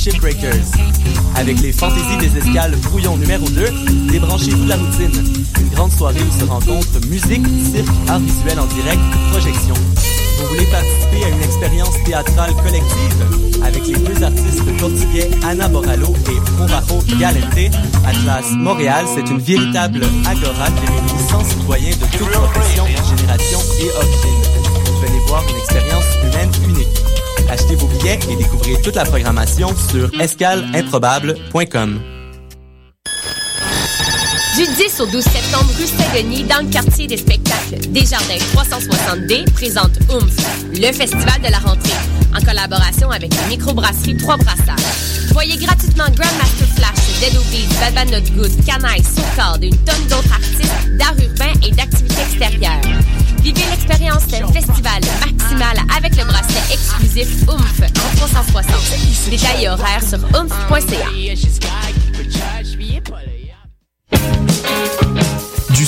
Shipbreakers. Avec les fantaisies des escales brouillon numéro 2, débranchez-vous de la routine. Une grande soirée où se rencontrent musique, cirque, art visuel en direct, projection. Vous voulez participer à une expérience théâtrale collective? Avec les deux artistes portugais Anna Borallo et Provajo Galente? Atlas Montréal, c'est une véritable agora qui réunit 100 citoyens de toutes professions, générations et origines. Venez voir une expérience humaine unique. Achetez vos billets et découvrez toute la programmation sur escaleimprobable.com. Du 10 au 12 septembre, rue Saint-Denis, dans le quartier des spectacles, Desjardins 360D présente OOMF, le festival de la rentrée, en collaboration avec la microbrasserie Trois Brassards. Voyez gratuitement Grandmaster Flash, Dead Obies, Bad Not Good, Canaille, Soukard et une tonne d'autres artistes d'art et d'activités extérieures. Vivez l'expérience festival maximal avec le bracelet exclusif OOMF en 360. Détails et horaires sur oomph.ca.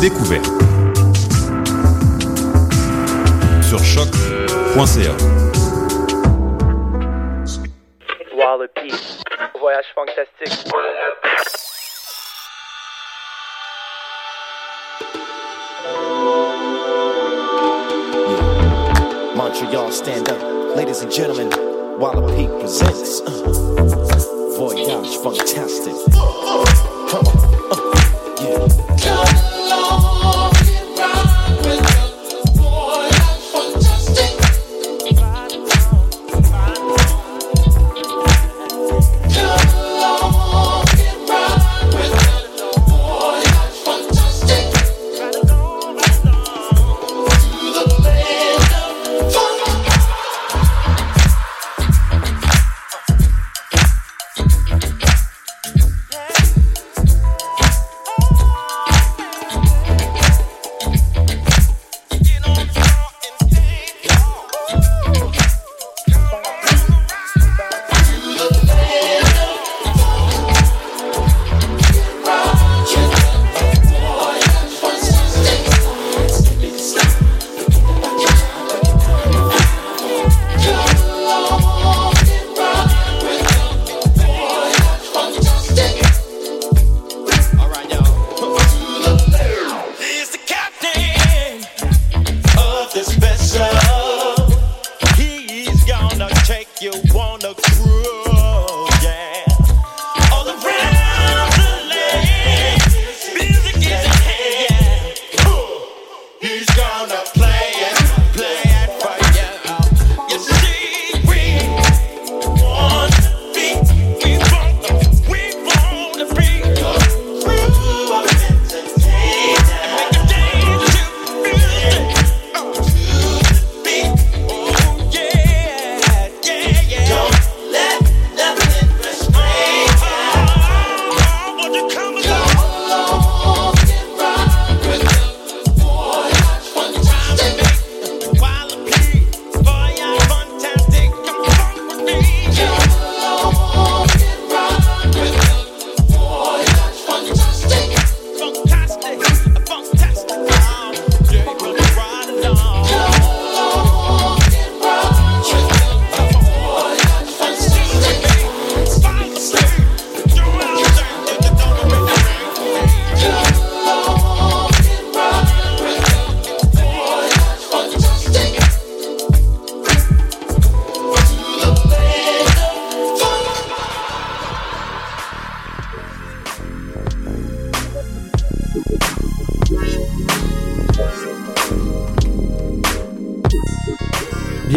découverte. Sur choc.ca. Wallopy. Voyage fantastique. Montreal, stand up. Ladies and gentlemen, Wallopy presents uh, Voyage Fantastic.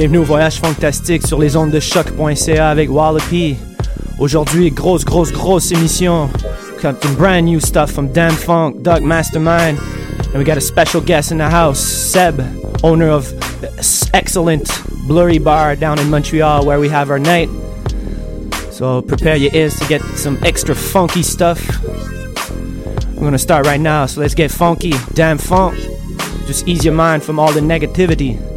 Bienvenue au voyage fantastique sur les ondes de choc.ca avec Wallopy. Aujourd'hui, grosse, grosse, grosse émission. Got some brand new stuff from Dan Funk, Doug Mastermind, and we got a special guest in the house, Seb, owner of the excellent Blurry Bar down in Montreal where we have our night. So prepare your ears to get some extra funky stuff. We're gonna start right now, so let's get funky. Dan Funk. Just ease your mind from all the negativity.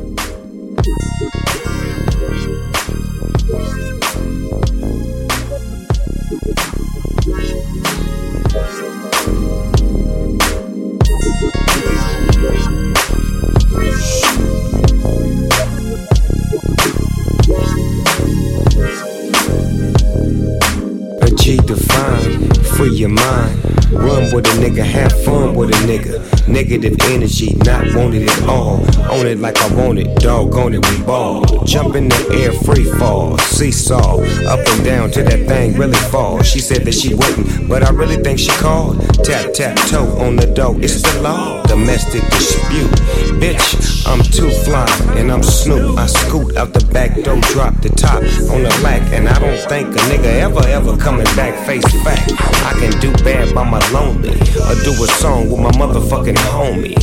All. Own it like I want it, dog on it, we ball. Jump in the air, free fall, seesaw. Up and down till that thing really fall. She said that she wouldn't, but I really think she called. Tap, tap, toe on the door, it's the law. Domestic dispute. Bitch, I'm too fly, and I'm Snoop. I scoot out the back door, drop the top on the lack, and I don't think a nigga ever, ever coming back face back. I can do bad by my lonely, or do a song with my motherfucking homie.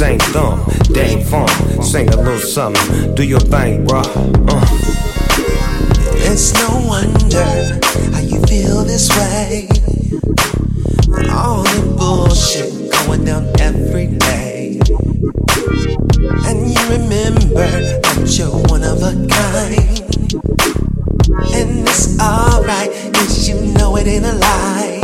Sing thumb, dang fun, sing a little something. Do your thing, bro. Uh. It's no wonder how you feel this way. All the bullshit going down every day. And you remember that you're one of a kind. And it's alright, cause you know it ain't a lie.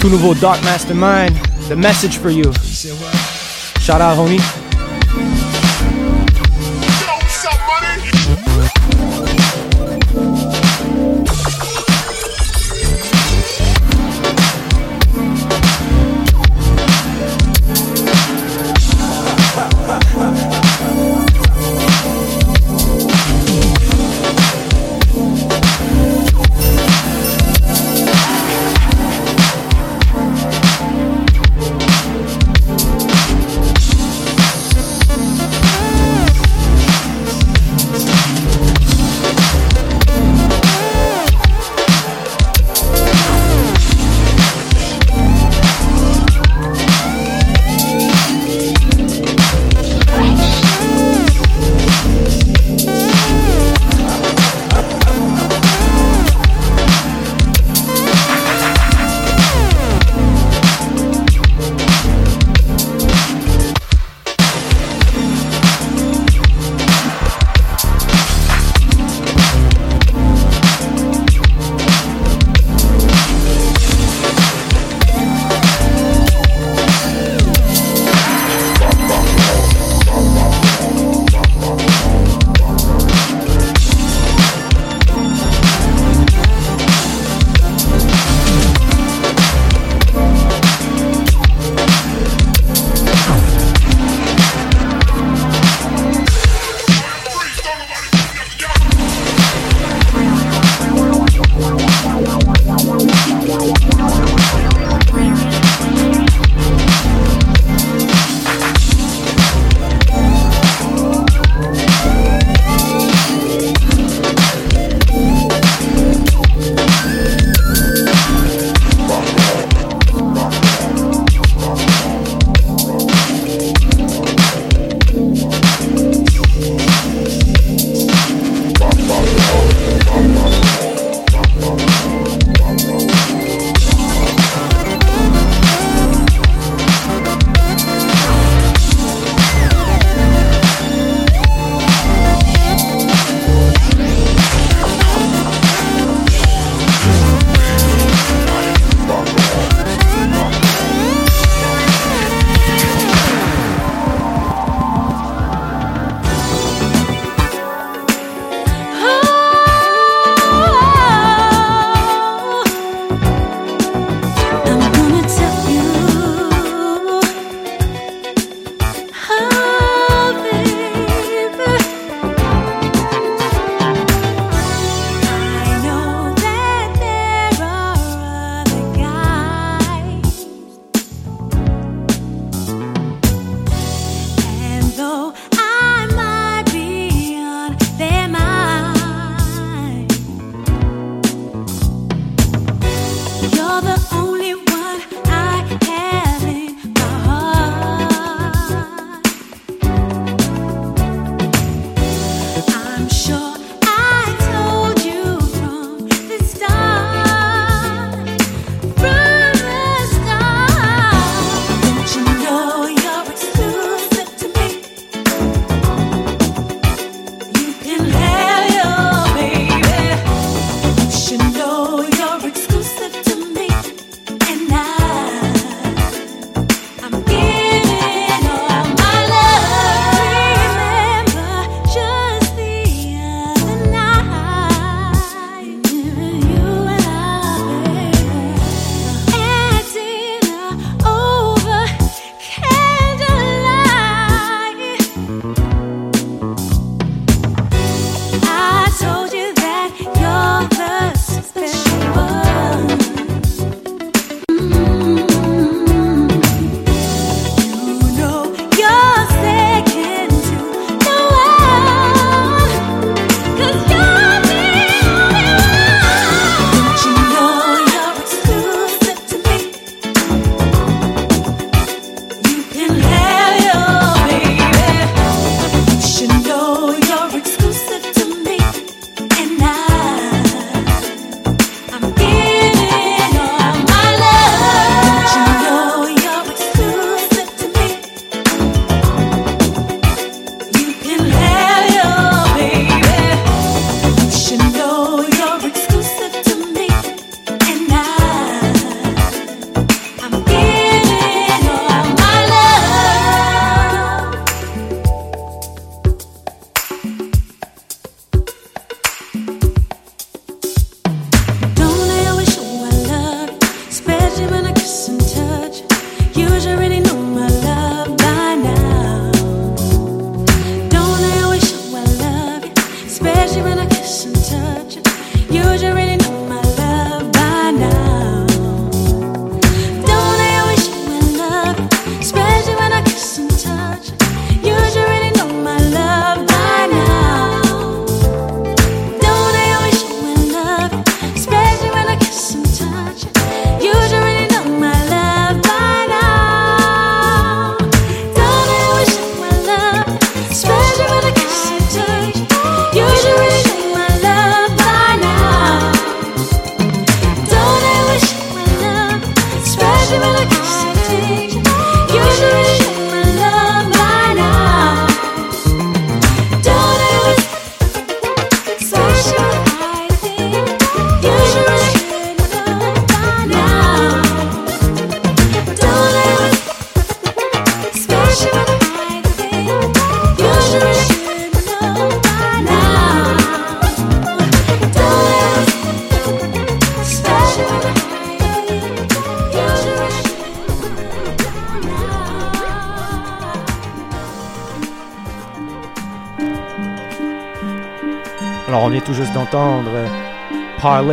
Tout nouveau Dark Mastermind, the message for you. Shout out, homie.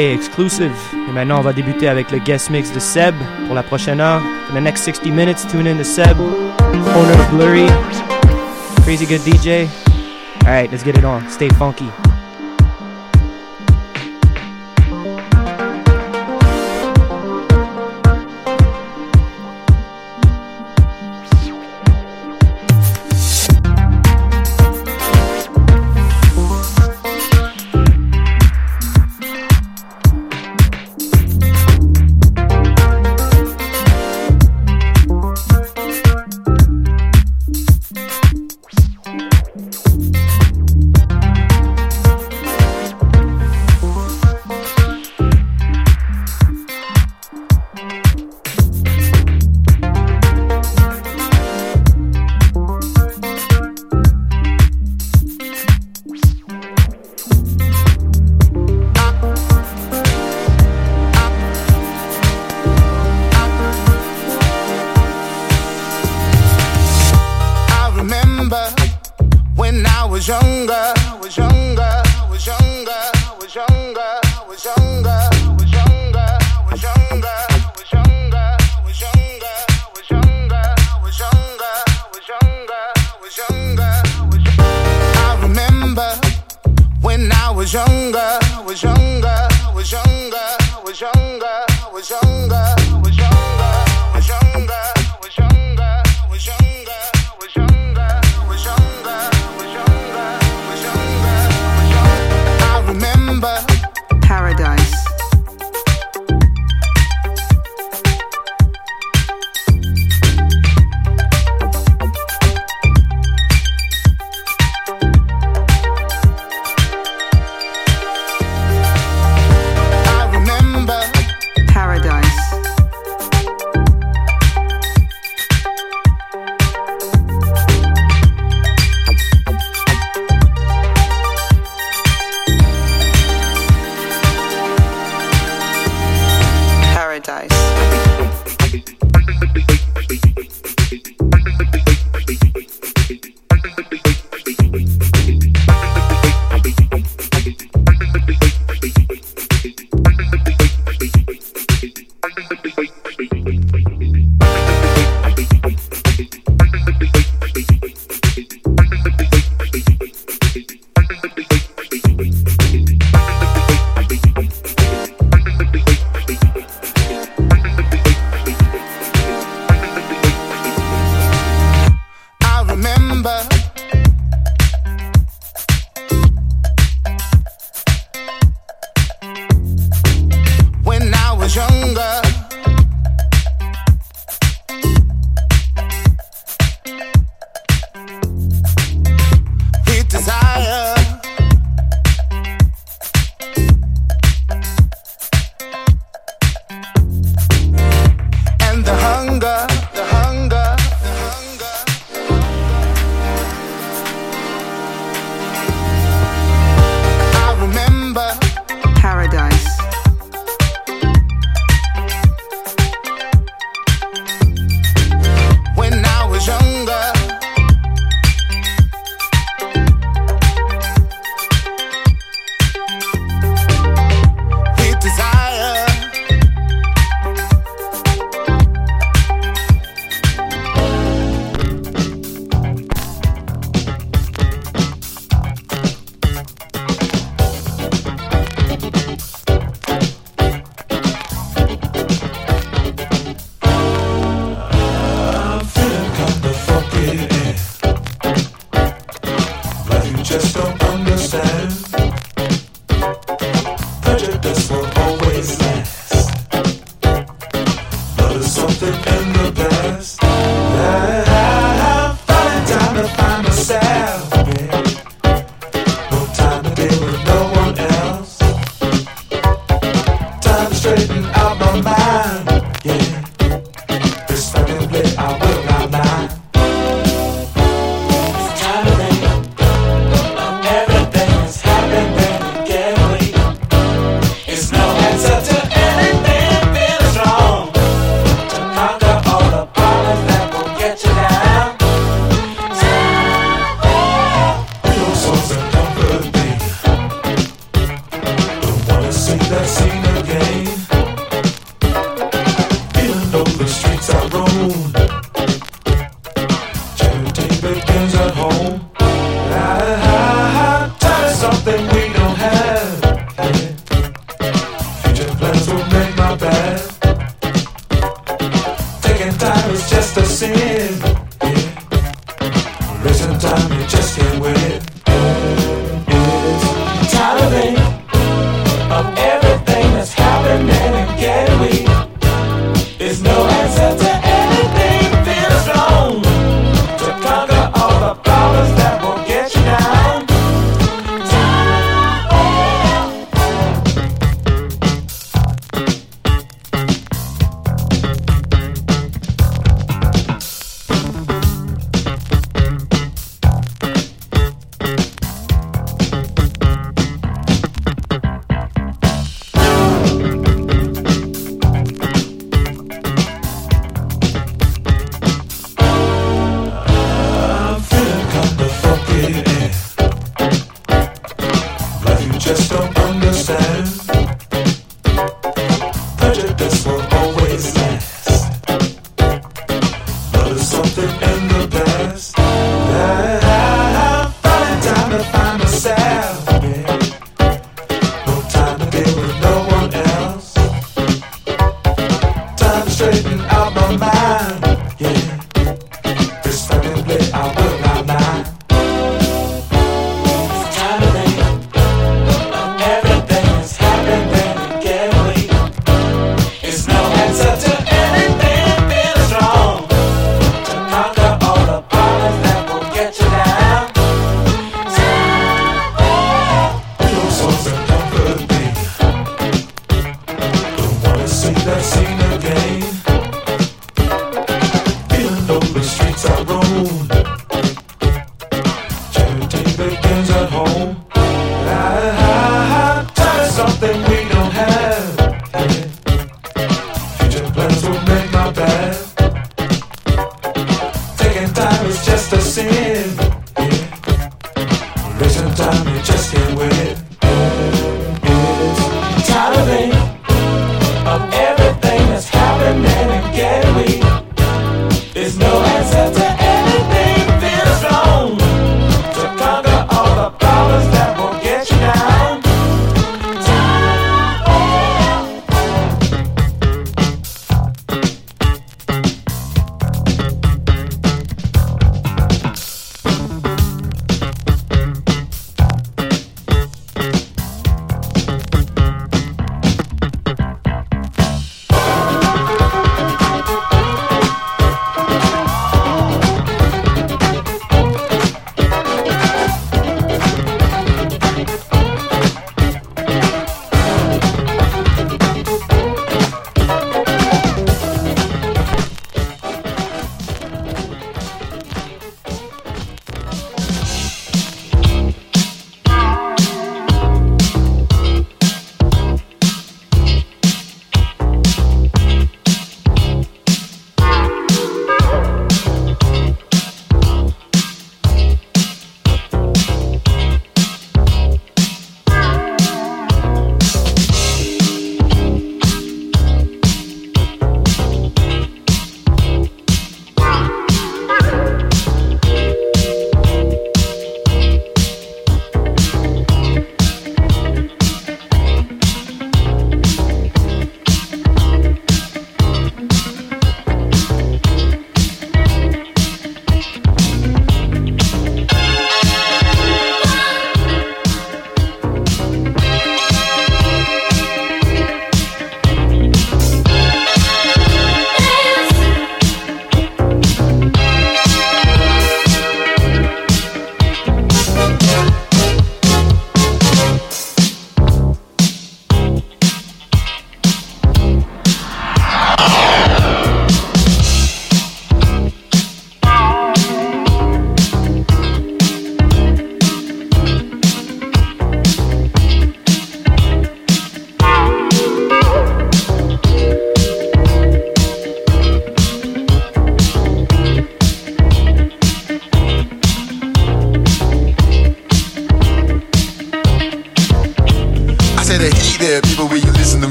Parlay Exclusive. Et maintenant, on va débuter avec le guest mix de Seb pour la prochaine heure. For the next 60 minutes, tune in to Seb, owner of Blurry, crazy good DJ. Alright, let's get it on. Stay funky. was younger. Yes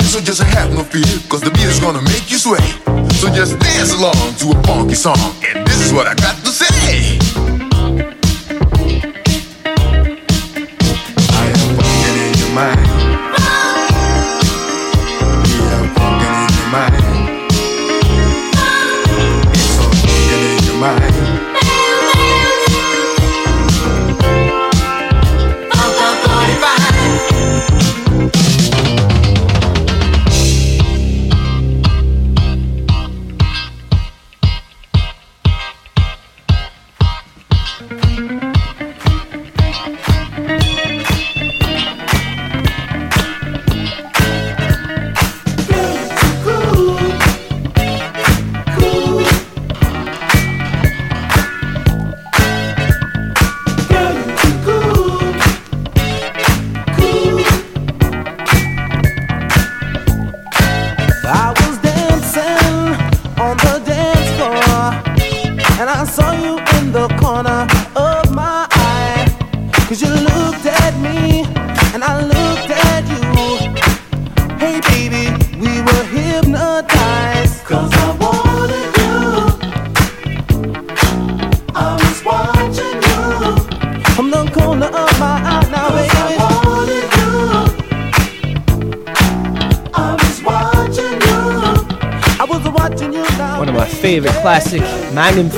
so just have no fear, cause the beat is gonna make you sway. So just dance along to a funky song, and this is what I got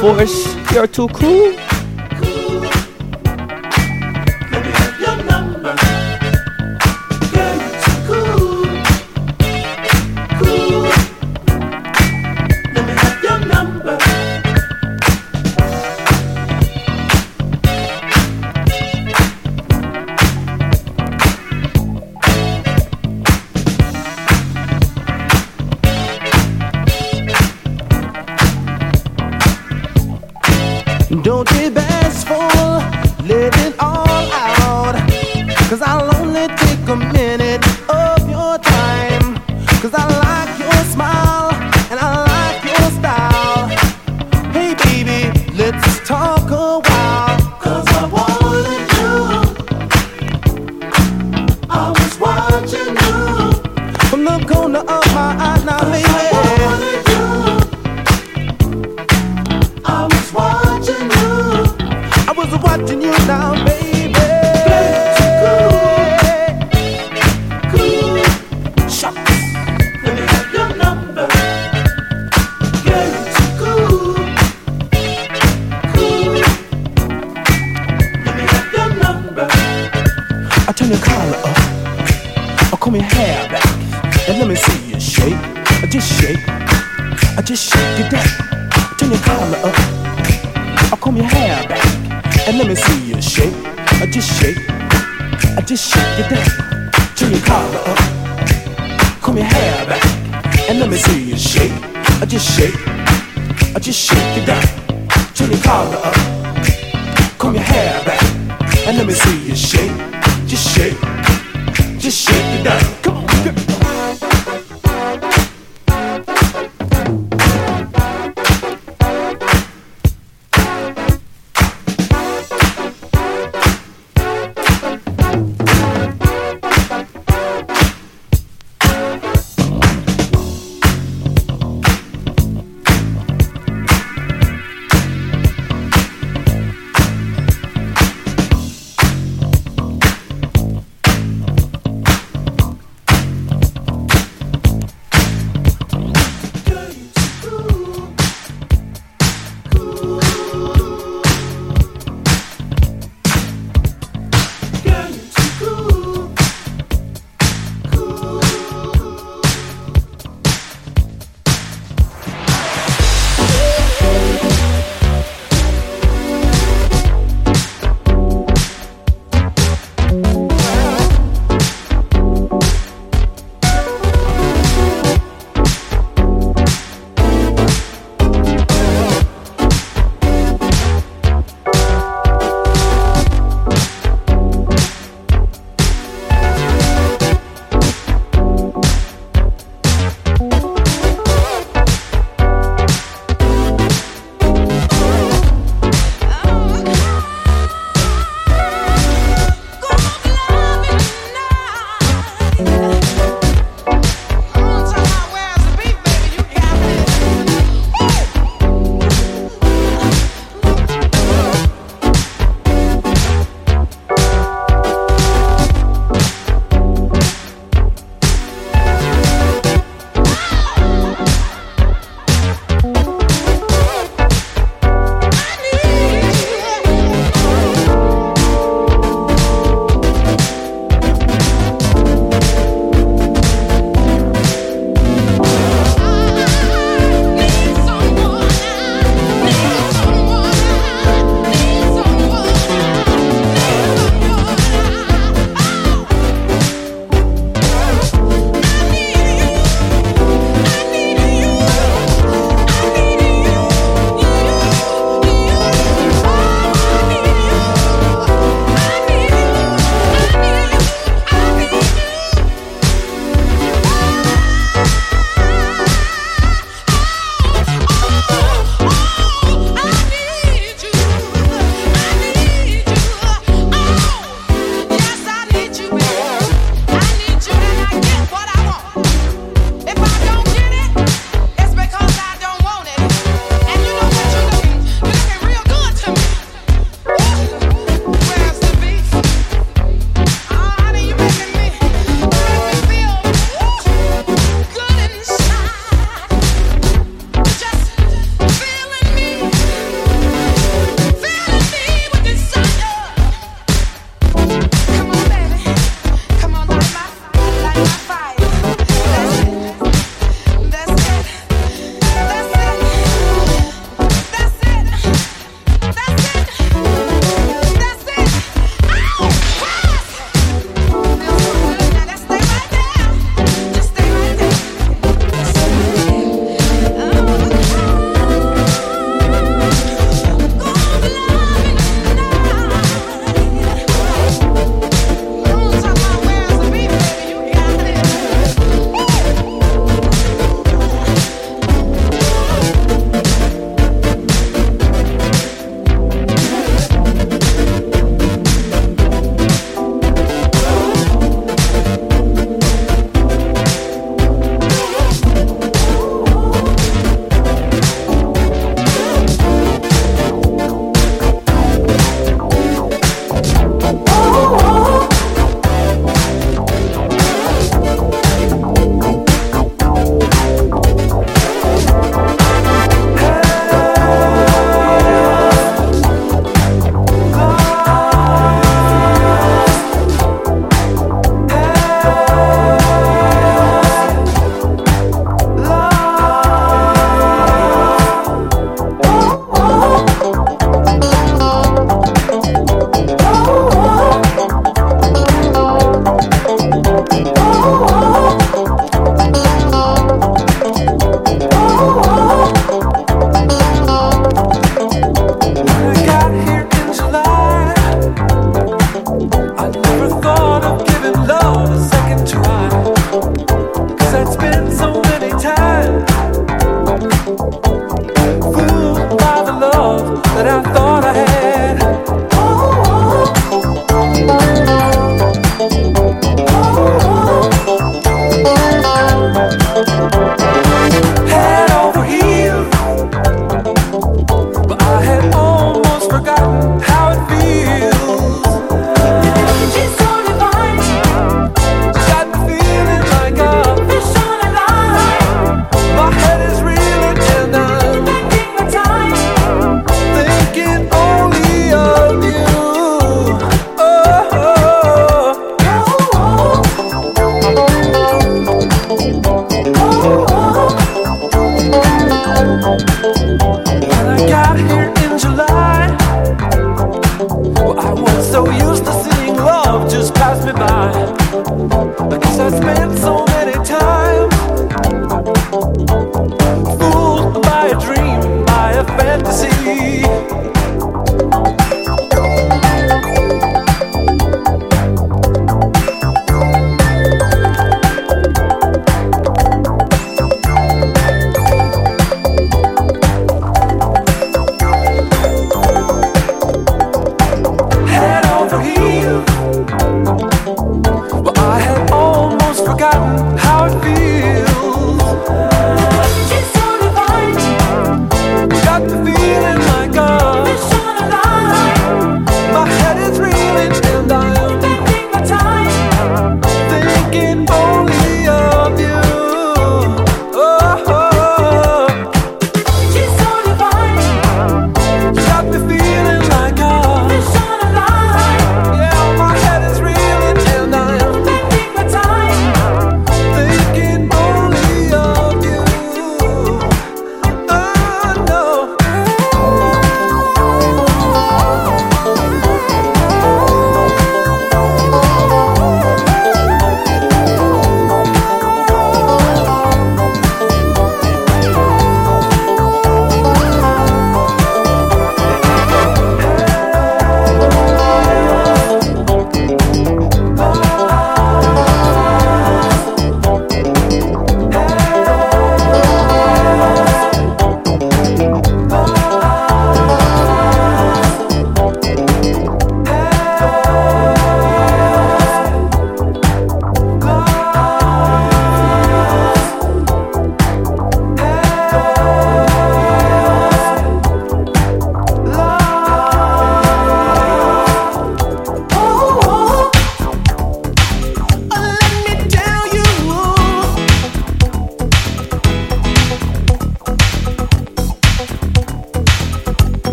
force. You're too cool.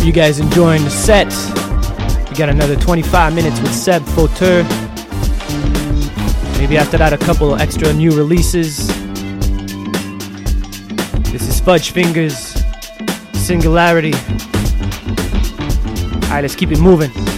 Hope you guys enjoying the set. We got another 25 minutes with Seb Fauteur. Maybe after that, a couple extra new releases. This is Fudge Fingers, Singularity. Alright, let's keep it moving.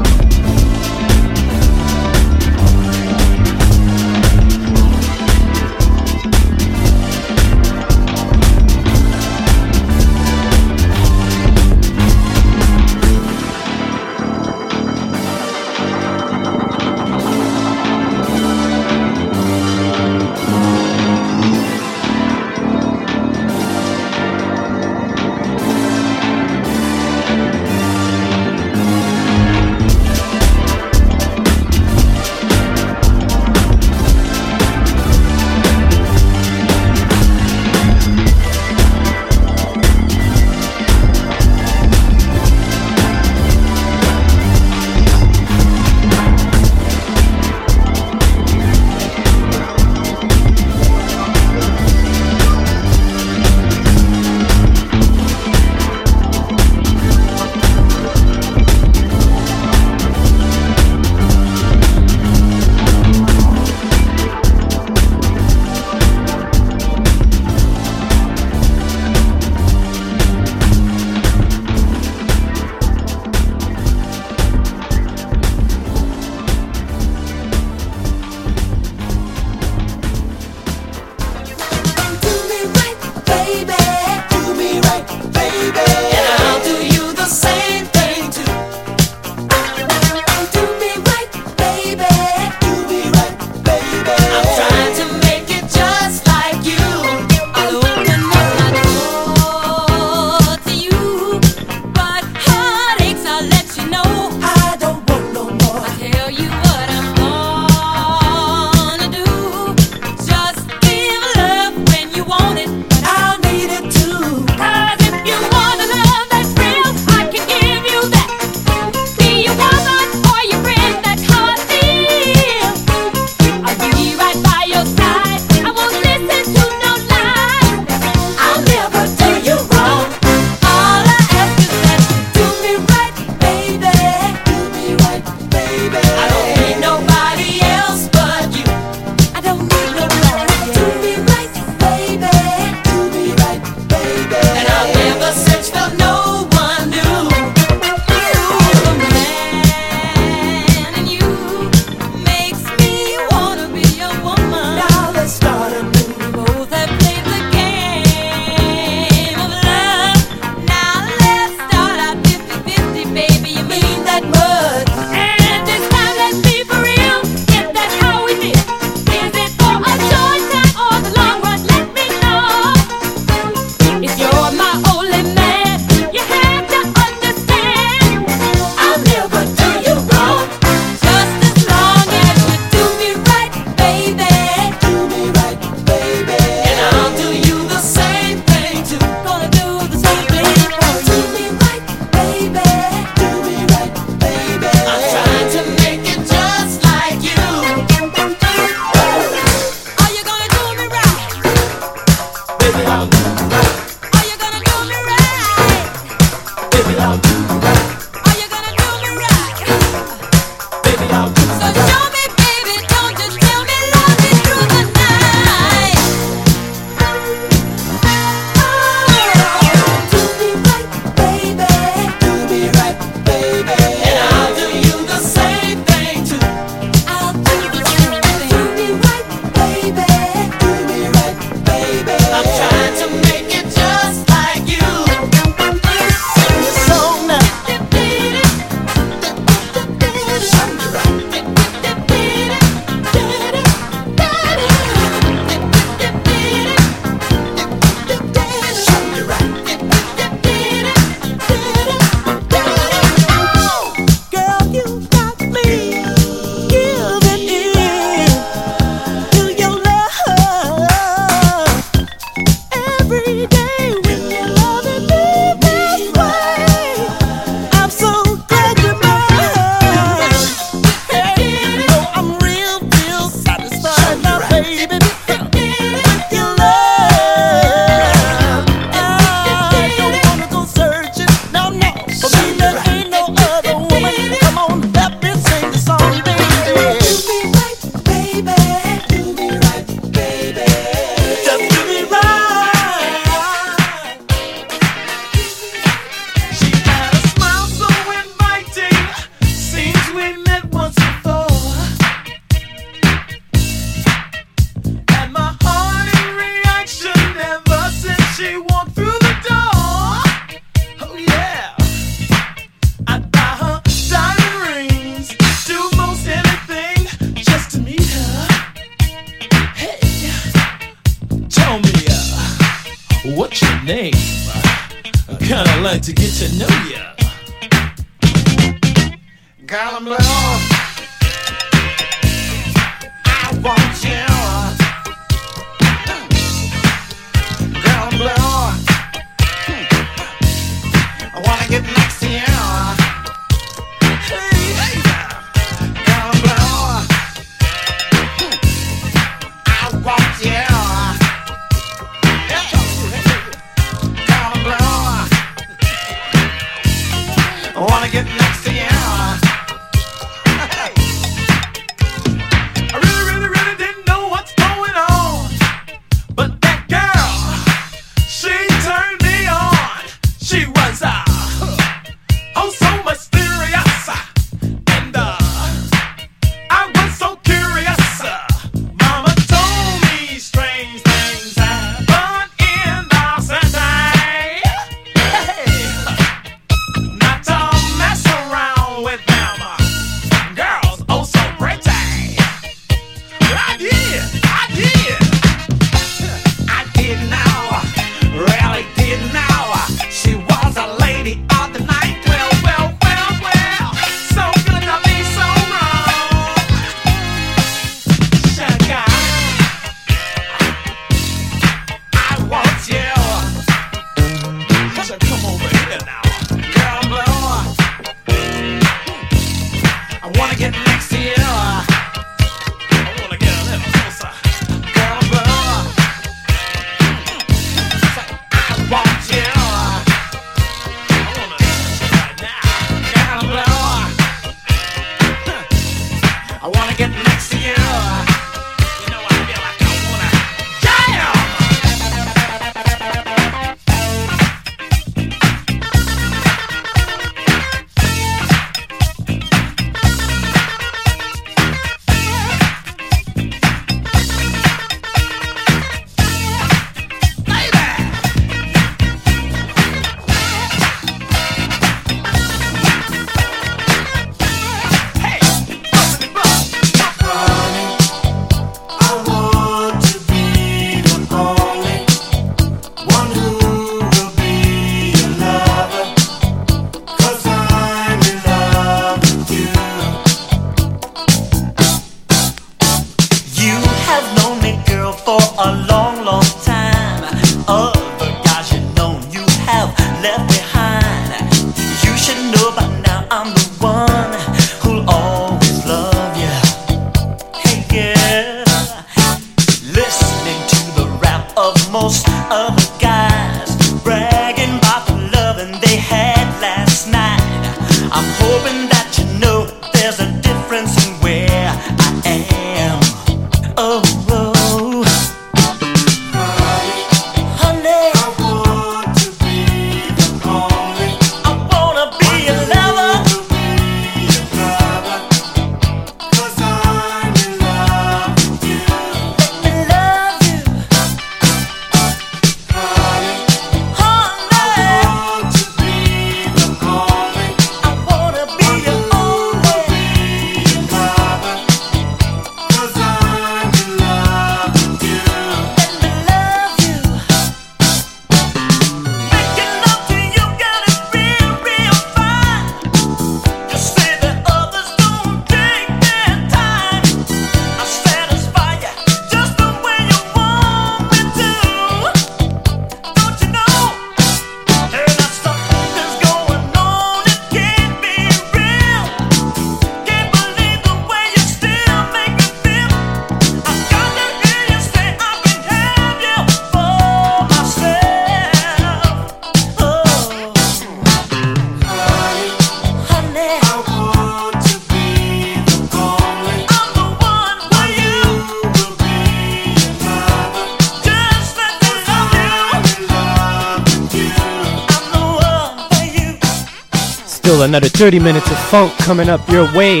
Another 30 minutes of funk coming up your way.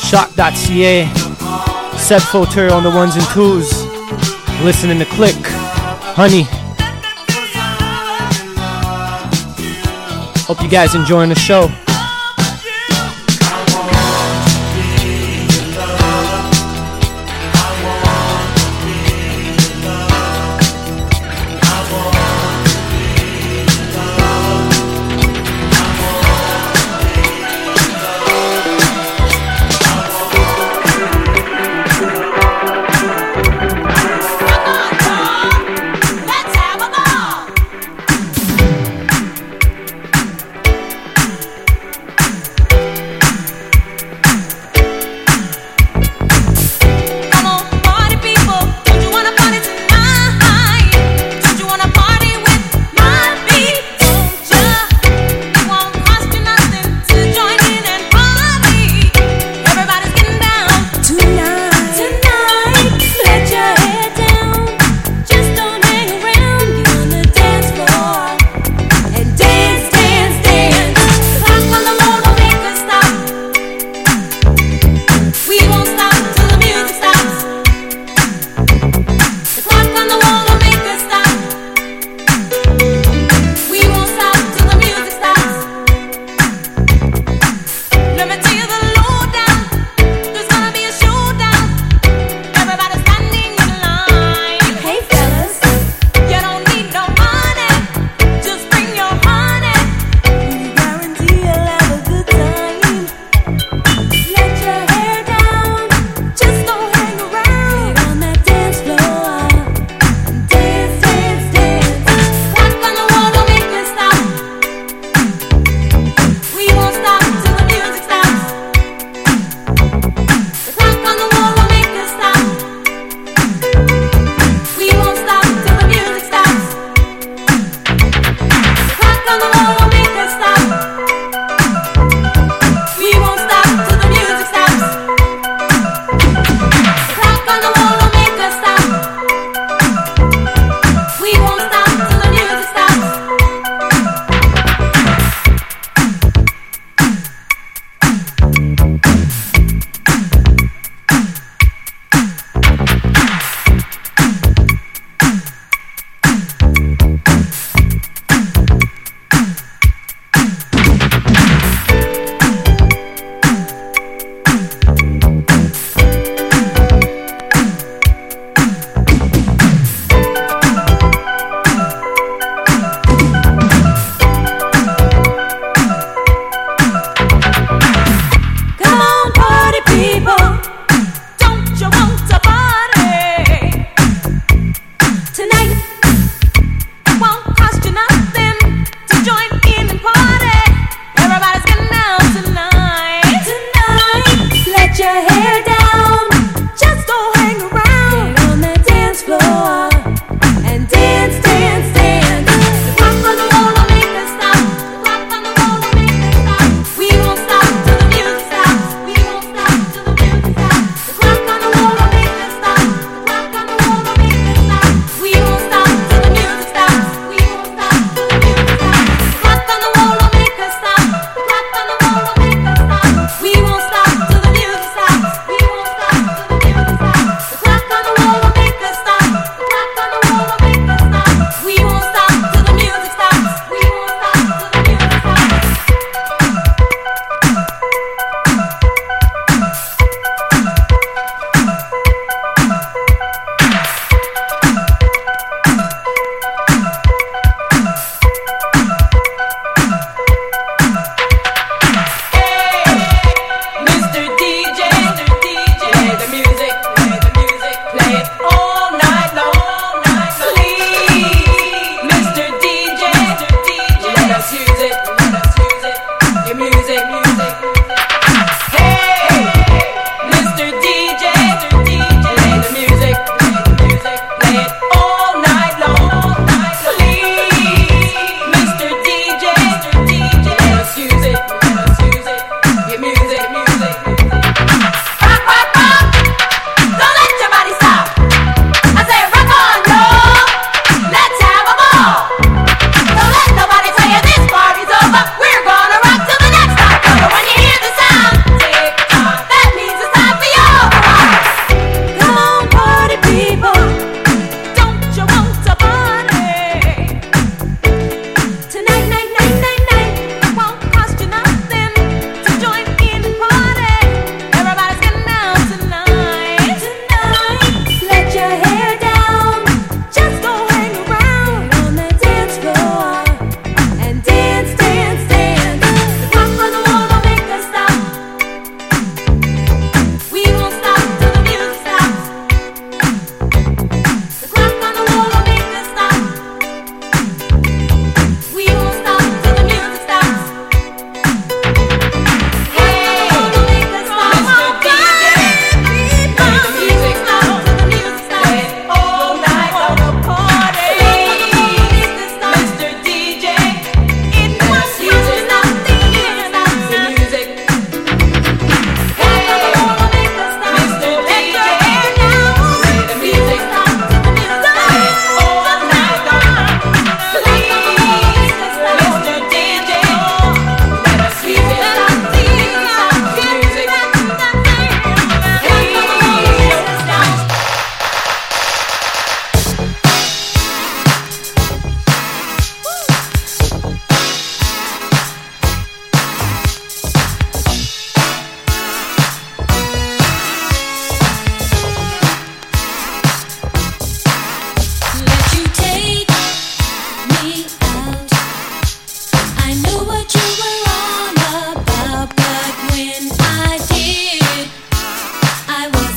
Shock.ca. Seb Floter on the ones and twos. Listening to Click. Honey. Hope you guys enjoying the show.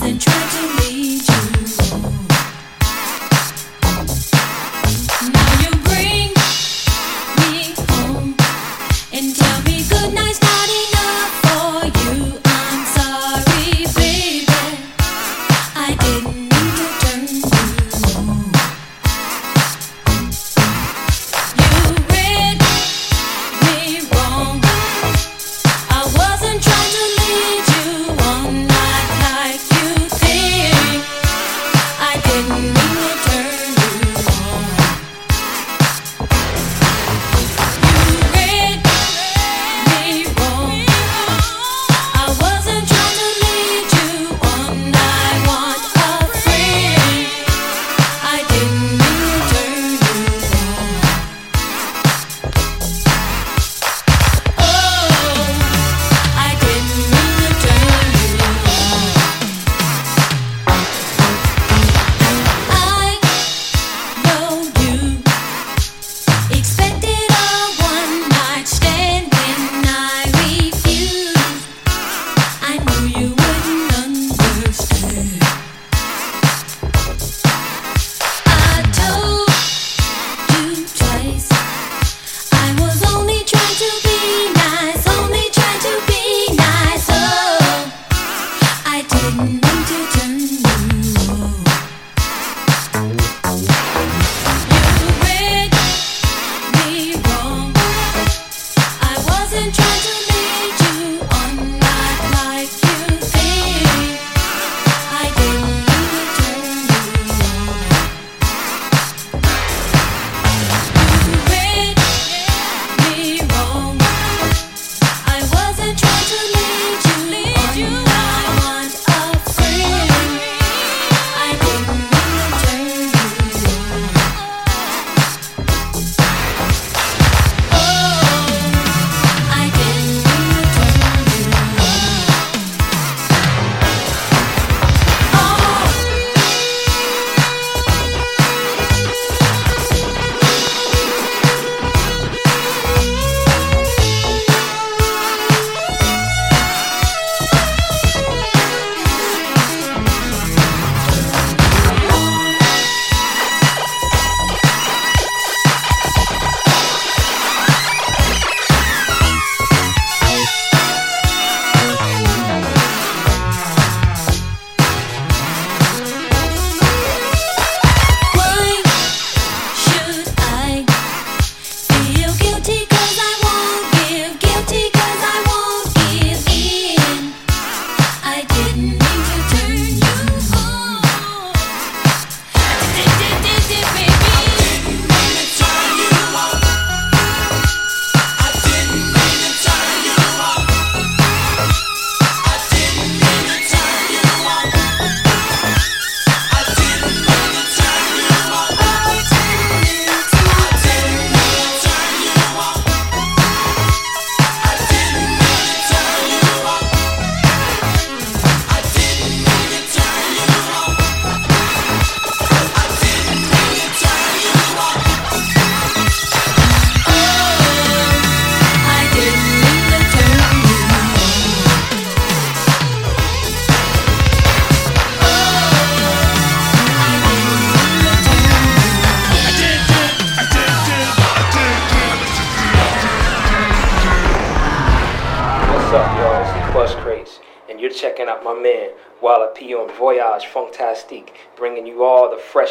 and trying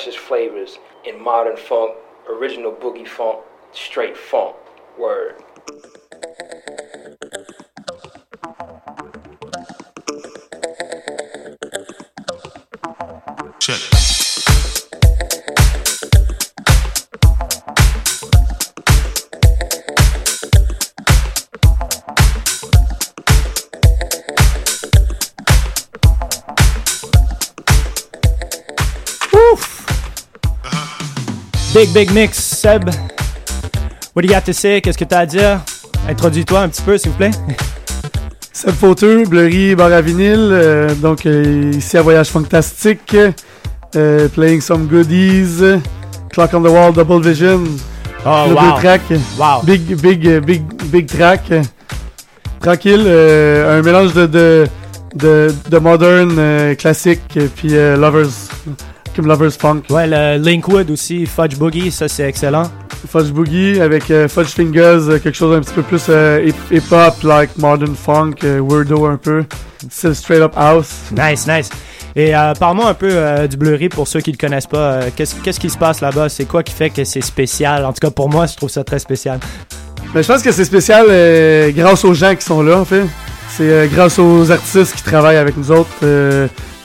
freshest flavors in modern funk, original boogie funk, straight funk. Word. Big, big mix, Seb. What do you got to say? Qu'est-ce que tu as à dire? Introduis-toi un petit peu, s'il vous plaît. Seb Fauteux, Blurry, bar à vinyle. euh, donc, euh, ici à Voyage Fantastique. euh, playing some goodies. Clock on the Wall, Double Vision. Oh, le wow. track. Wow. Big, big, big, big track. Tranquille. un mélange de, de, de, de modern, classique, puis Lovers. Comme Lovers Funk. Ouais, le Linkwood aussi, Fudge Boogie, ça c'est excellent. Fudge Boogie avec euh, Fudge Fingers, euh, quelque chose un petit peu plus euh, hip- hip-hop, like modern funk, weirdo un peu. C'est straight up house. Nice, nice. Et parle-moi un peu du Blurry pour ceux qui le connaissent pas. Qu'est-ce qui se passe là-bas? C'est quoi qui fait que c'est spécial? En tout cas, pour moi, je trouve ça très spécial. Mais je pense que c'est spécial grâce aux gens qui sont là, en fait. C'est grâce aux artistes qui travaillent avec nous autres.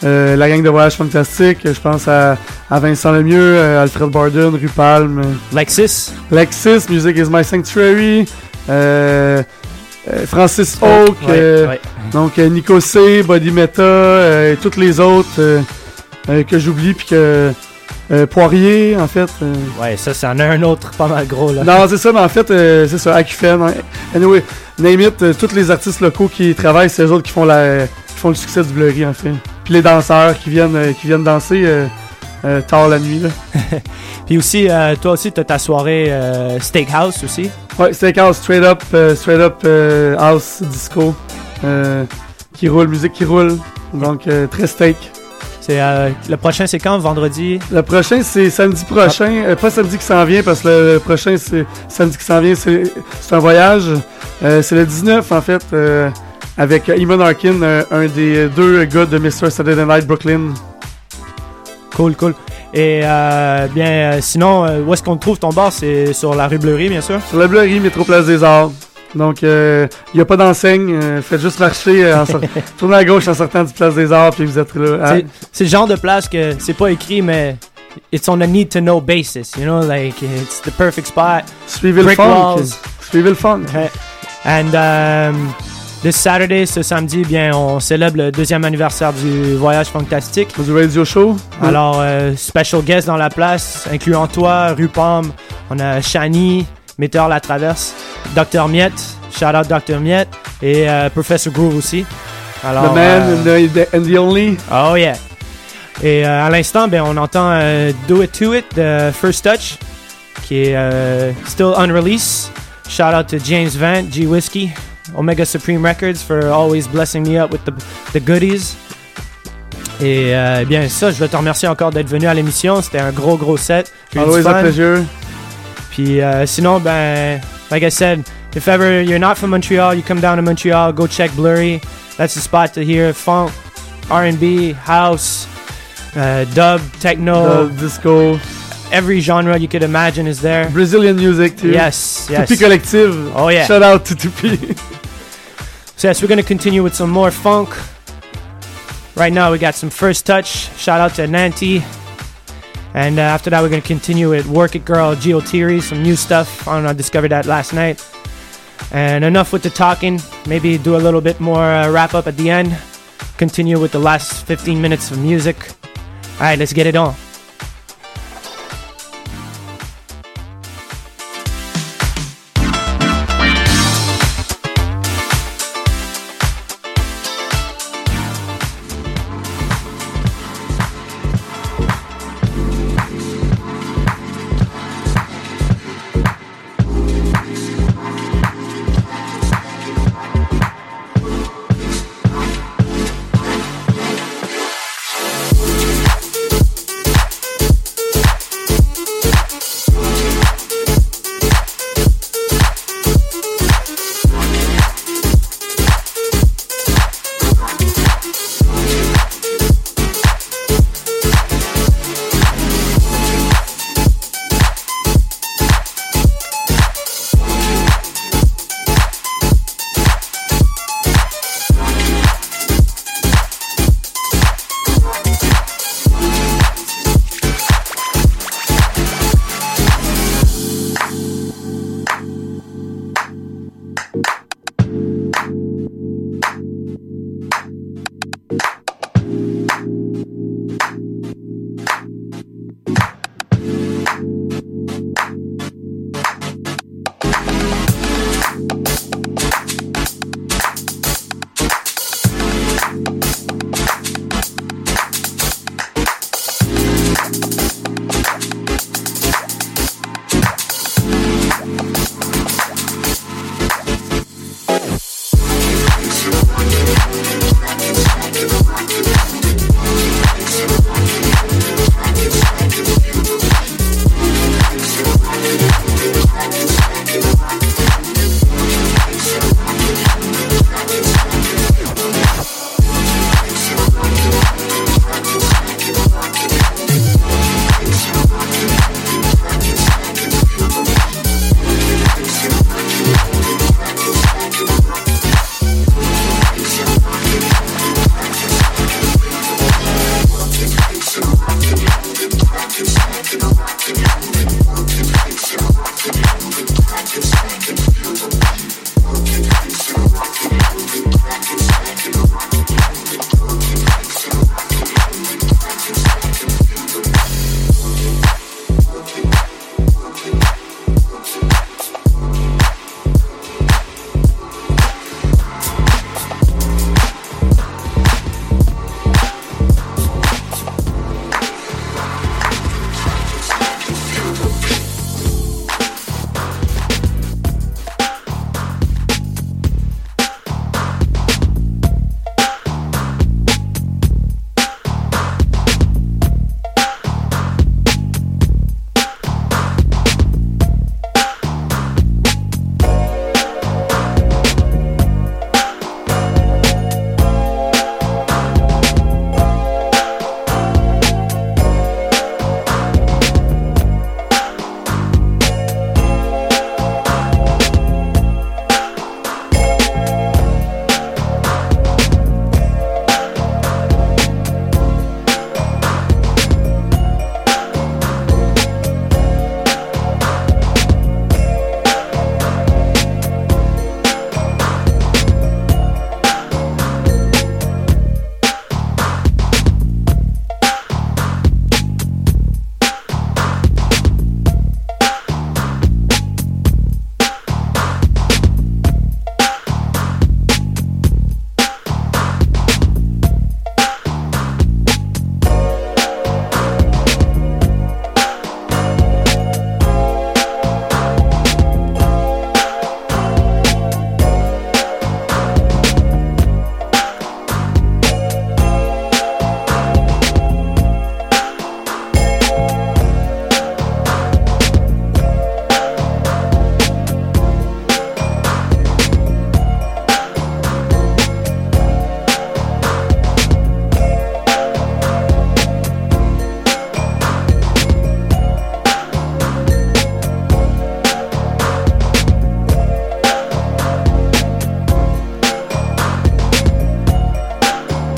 Euh, la gang de Voyage Fantastique, je pense à, à Vincent Lemieux, euh, Alfred Barden, Rupalm. Lexis. Lexis, Music is My Sanctuary. euh, Francis. Ouais, euh, ouais. Donc Nico C, Body Meta, et toutes les autres que j'oublie, puis que euh, Poirier, en fait. euh, Ouais, ça, c'est en a un autre pas mal gros là. non, c'est ça, mais en fait, euh, c'est ça, Acufem. hein. Anyway, name it, tous les artistes locaux qui travaillent, c'est eux autres qui font, la, qui font le succès du Blurry, en fait. Puis les danseurs qui viennent, euh, qui viennent danser euh, euh, tard la nuit, là. Puis aussi, toi aussi, t'as ta soirée Steakhouse aussi? Ouais, Steakhouse, straight up, straight up house disco, qui roule, musique qui roule, donc très steak. C'est euh, le prochain, c'est quand? Vendredi? Le prochain, c'est samedi prochain. Euh, pas samedi qui s'en vient, parce que le, le prochain, c'est samedi qui s'en vient. C'est c'est un voyage. Euh, c'est le 19, en fait, avec Eamon Arkin, euh, un des deux gars de Mr. Saturday Night Brooklyn. Cool, cool. Et euh, bien, euh, sinon, euh, où est-ce qu'on trouve ton bar? C'est sur la rue Bleury, bien sûr? Sur la Bleury, métro Place des Arts. Donc, il n'y a pas d'enseigne. euh, faites juste marcher. euh, en sort- Tournez à gauche en sortant du Place des Arts, puis vous êtes là. Ah, C'est- le genre de place que c'est pas écrit, mais it's on a need to know basis. You know, like it's the perfect spot. Suivez le funk. walls. Suivez le funk. And um, this Saturday, ce samedi, bien, on célèbre le deuxième anniversaire du voyage fantastique. Du radio show. Alors, euh, special guest dans la place, incluant toi, Rupam, on a Shani, Météor La Traverse, Dr. Miette, shout out Dr. Miette, et euh, Professor Groove aussi. Alors, the man euh, and, the, and the only. Oh yeah. Et euh, à l'instant, ben, on entend Do It To It de First Touch, qui est still unreleased. Shout out to James Vant, G Whiskey, Omega Supreme Records for always blessing me up with the, the goodies. Et euh, bien ça, je veux te remercier encore d'être venu à l'émission. C'était un gros gros set. J'ai eu du Always a pleasure. Puis euh, sinon, ben, like I said, if ever you're not from Montreal, you come down to Montreal, go check Blurry. That's the spot to hear funk, R&B, house, uh, dub, techno, Dub, disco. Every genre you could imagine is there. Brazilian music too. Yes, yes. Tupi Collective. Oh yeah. Shout out to Tupi. So yes, we're gonna continue with some more funk. Right now we got some first touch. Shout out to Nanti. And uh, after that we're gonna continue with Work It Girl, Geotiri, some new stuff. I don't know, I discovered that last night. And enough with the talking. Maybe do a little bit more uh, wrap up at the end. Continue with the last 15 minutes of music. All right, let's get it on.